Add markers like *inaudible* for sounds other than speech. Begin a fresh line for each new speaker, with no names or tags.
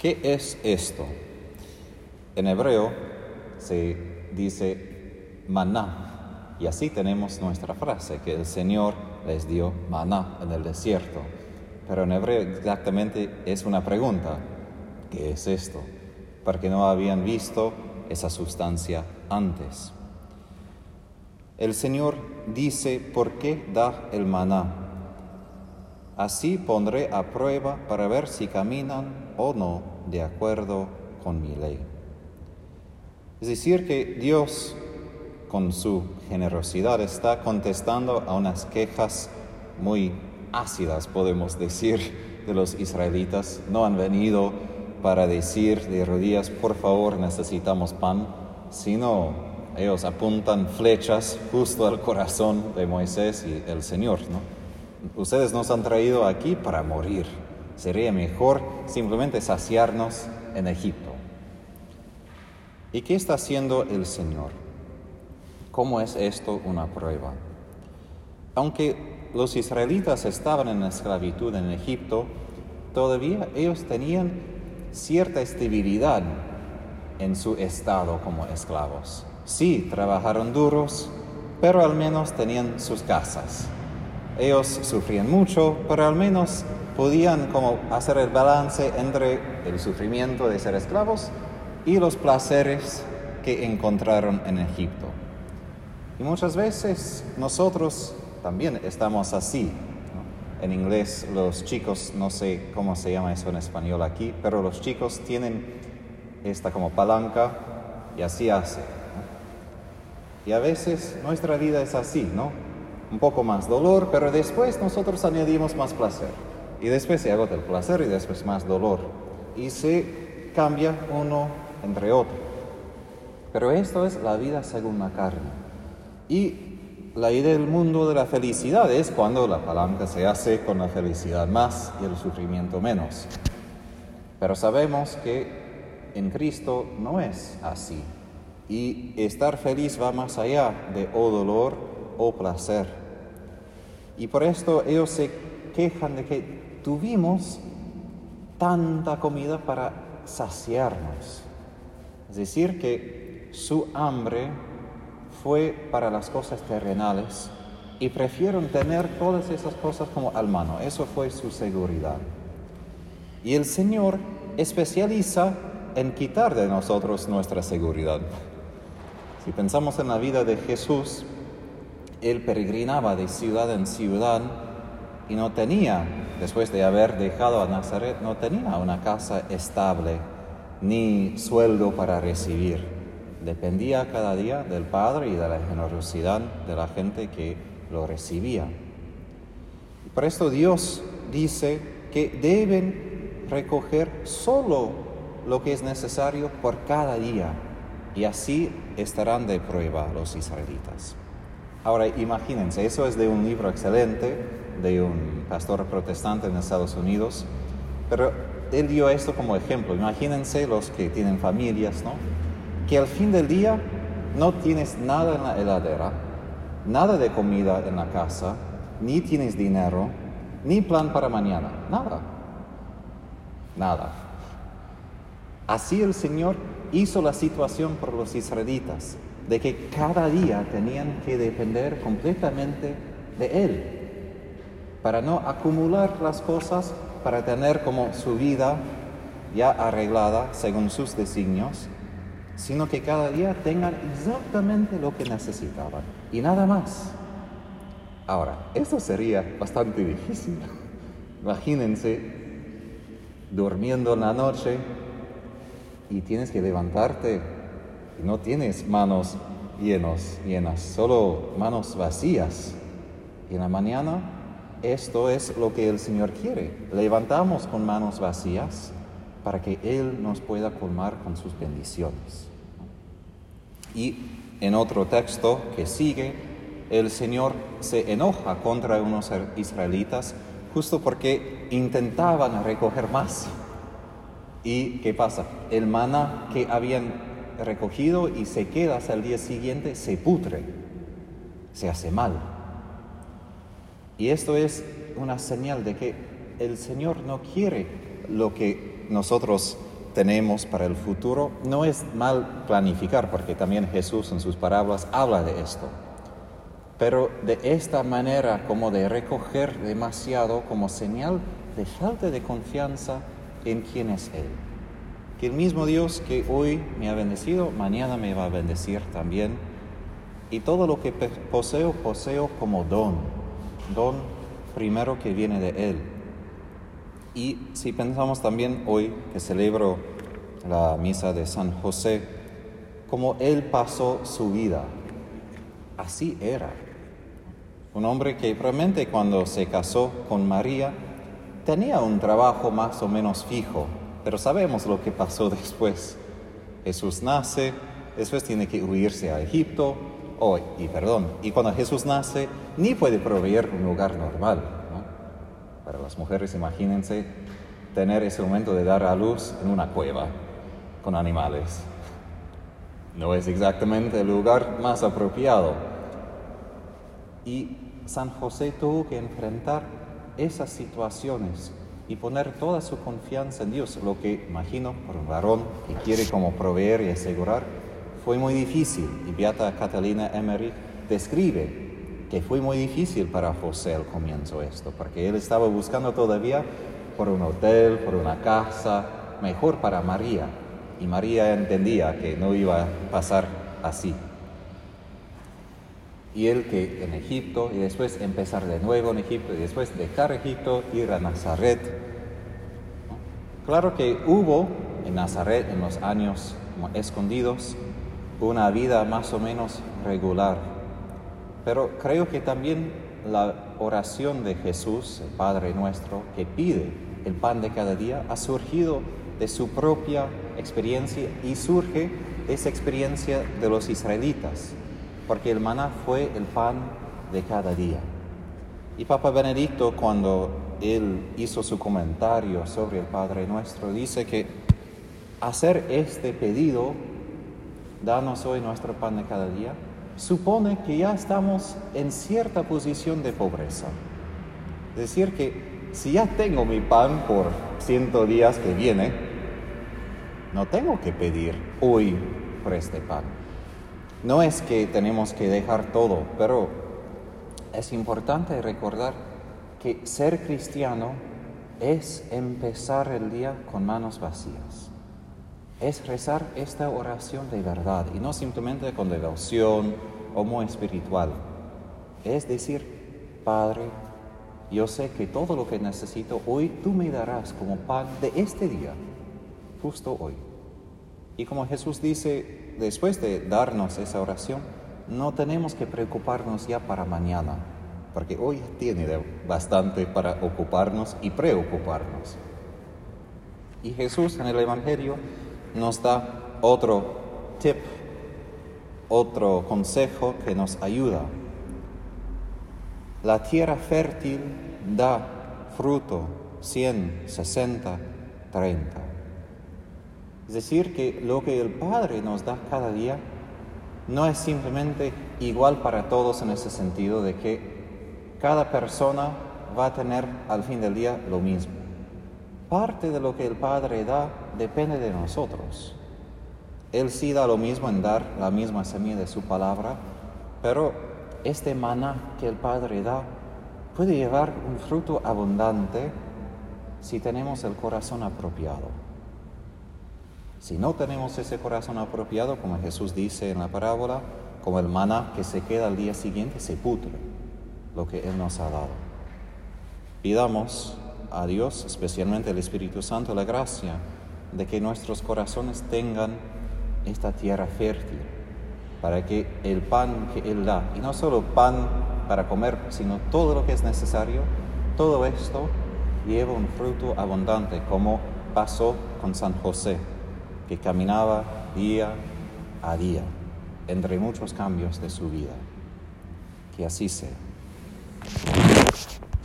¿Qué es esto? En hebreo se dice maná y así tenemos nuestra frase que el Señor les dio maná en el desierto. Pero en hebreo exactamente es una pregunta. ¿Qué es esto? Porque no habían visto esa sustancia antes. El Señor dice por qué da el maná. Así pondré a prueba para ver si caminan o no de acuerdo con mi ley. Es decir, que Dios, con su generosidad, está contestando a unas quejas muy ácidas, podemos decir, de los israelitas. No han venido para decir de rodillas, por favor, necesitamos pan, sino ellos apuntan flechas justo al corazón de Moisés y el Señor. ¿no? Ustedes nos han traído aquí para morir. Sería mejor simplemente saciarnos en Egipto. ¿Y qué está haciendo el Señor? ¿Cómo es esto una prueba? Aunque los israelitas estaban en esclavitud en Egipto, todavía ellos tenían cierta estabilidad en su estado como esclavos. Sí, trabajaron duros, pero al menos tenían sus casas. Ellos sufrían mucho, pero al menos podían como hacer el balance entre el sufrimiento de ser esclavos y los placeres que encontraron en Egipto. Y muchas veces nosotros también estamos así. En inglés los chicos, no sé cómo se llama eso en español aquí, pero los chicos tienen esta como palanca y así hace. Y a veces nuestra vida es así, ¿no? Un poco más dolor, pero después nosotros añadimos más placer. Y después se agota el placer y después más dolor. Y se cambia uno entre otros. Pero esto es la vida según la carne. Y la idea del mundo de la felicidad es cuando la palanca se hace con la felicidad más y el sufrimiento menos. Pero sabemos que en Cristo no es así. Y estar feliz va más allá de o dolor o placer. Y por esto ellos se quejan de que tuvimos tanta comida para saciarnos. Es decir, que su hambre fue para las cosas terrenales y prefieron tener todas esas cosas como al mano. Eso fue su seguridad. Y el Señor especializa en quitar de nosotros nuestra seguridad. Si pensamos en la vida de Jesús, Él peregrinaba de ciudad en ciudad y no tenía, después de haber dejado a Nazaret, no tenía una casa estable ni sueldo para recibir. Dependía cada día del Padre y de la generosidad de la gente que lo recibía. Por esto Dios dice que deben recoger solo lo que es necesario por cada día y así estarán de prueba los israelitas. Ahora imagínense, eso es de un libro excelente de un pastor protestante en Estados Unidos, pero él dio esto como ejemplo. Imagínense los que tienen familias, ¿no? Que al fin del día no tienes nada en la heladera, nada de comida en la casa, ni tienes dinero, ni plan para mañana, nada. Nada. Así el Señor hizo la situación por los israelitas, de que cada día tenían que depender completamente de Él, para no acumular las cosas para tener como su vida ya arreglada según sus designios, sino que cada día tengan exactamente lo que necesitaban y nada más. Ahora, eso sería bastante difícil. Imagínense durmiendo en la noche y tienes que levantarte y no tienes manos llenos, llenas, solo manos vacías. Y en la mañana esto es lo que el Señor quiere. Levantamos con manos vacías para que Él nos pueda colmar con sus bendiciones. Y en otro texto que sigue, el Señor se enoja contra unos israelitas justo porque intentaban recoger más. ¿Y qué pasa? El maná que habían recogido y se queda hasta el día siguiente se putre, se hace mal. Y esto es una señal de que el Señor no quiere lo que nosotros tenemos para el futuro, no es mal planificar, porque también Jesús en sus parábolas habla de esto. Pero de esta manera, como de recoger demasiado como señal de falta de confianza en quién es Él. Que el mismo Dios que hoy me ha bendecido, mañana me va a bendecir también. Y todo lo que poseo, poseo como don. Don primero que viene de Él. Y si pensamos también hoy que celebro la misa de San José, como Él pasó su vida, así era. Un hombre que probablemente cuando se casó con María tenía un trabajo más o menos fijo, pero sabemos lo que pasó *laughs* después. Jesús nace, después tiene que huirse a Egipto, oh, y perdón, y cuando Jesús nace, ni puede proveer un lugar normal. Para las mujeres, imagínense tener ese momento de dar a luz en una cueva con animales. No es exactamente el lugar más apropiado. Y San José tuvo que enfrentar esas situaciones y poner toda su confianza en Dios, lo que imagino por un varón que quiere como proveer y asegurar, fue muy difícil. Y Beata Catalina Emery describe que fue muy difícil para José al comienzo esto, porque él estaba buscando todavía por un hotel, por una casa, mejor para María. Y María entendía que no iba a pasar así. Y él que en Egipto, y después empezar de nuevo en Egipto, y después dejar Egipto, ir a Nazaret. Claro que hubo en Nazaret, en los años escondidos, una vida más o menos regular. Pero creo que también la oración de Jesús, el Padre nuestro, que pide el pan de cada día, ha surgido de su propia experiencia y surge esa experiencia de los israelitas, porque el maná fue el pan de cada día. Y Papa Benedicto, cuando él hizo su comentario sobre el Padre Nuestro, dice que hacer este pedido, danos hoy nuestro pan de cada día, supone que ya estamos en cierta posición de pobreza. Es decir, que si ya tengo mi pan por ciento días que viene, no tengo que pedir hoy por este pan. No es que tenemos que dejar todo, pero es importante recordar que ser cristiano es empezar el día con manos vacías. Es rezar esta oración de verdad y no simplemente con devoción o muy espiritual. Es decir, Padre, yo sé que todo lo que necesito hoy tú me darás como pan de este día, justo hoy. Y como Jesús dice, después de darnos esa oración, no tenemos que preocuparnos ya para mañana, porque hoy tiene bastante para ocuparnos y preocuparnos. Y Jesús en el Evangelio nos da otro tip, otro consejo que nos ayuda. La tierra fértil da fruto 100, 60, 30. Es decir, que lo que el Padre nos da cada día no es simplemente igual para todos en ese sentido de que cada persona va a tener al fin del día lo mismo. Parte de lo que el Padre da depende de nosotros. Él sí da lo mismo en dar la misma semilla de su palabra, pero este maná que el Padre da puede llevar un fruto abundante si tenemos el corazón apropiado. Si no tenemos ese corazón apropiado, como Jesús dice en la parábola, como el maná que se queda al día siguiente, se putre lo que Él nos ha dado. Pidamos a Dios, especialmente al Espíritu Santo, la gracia de que nuestros corazones tengan esta tierra fértil, para que el pan que Él da, y no solo pan para comer, sino todo lo que es necesario, todo esto lleve un fruto abundante, como pasó con San José que caminaba día a día entre muchos cambios de su vida. Que así sea.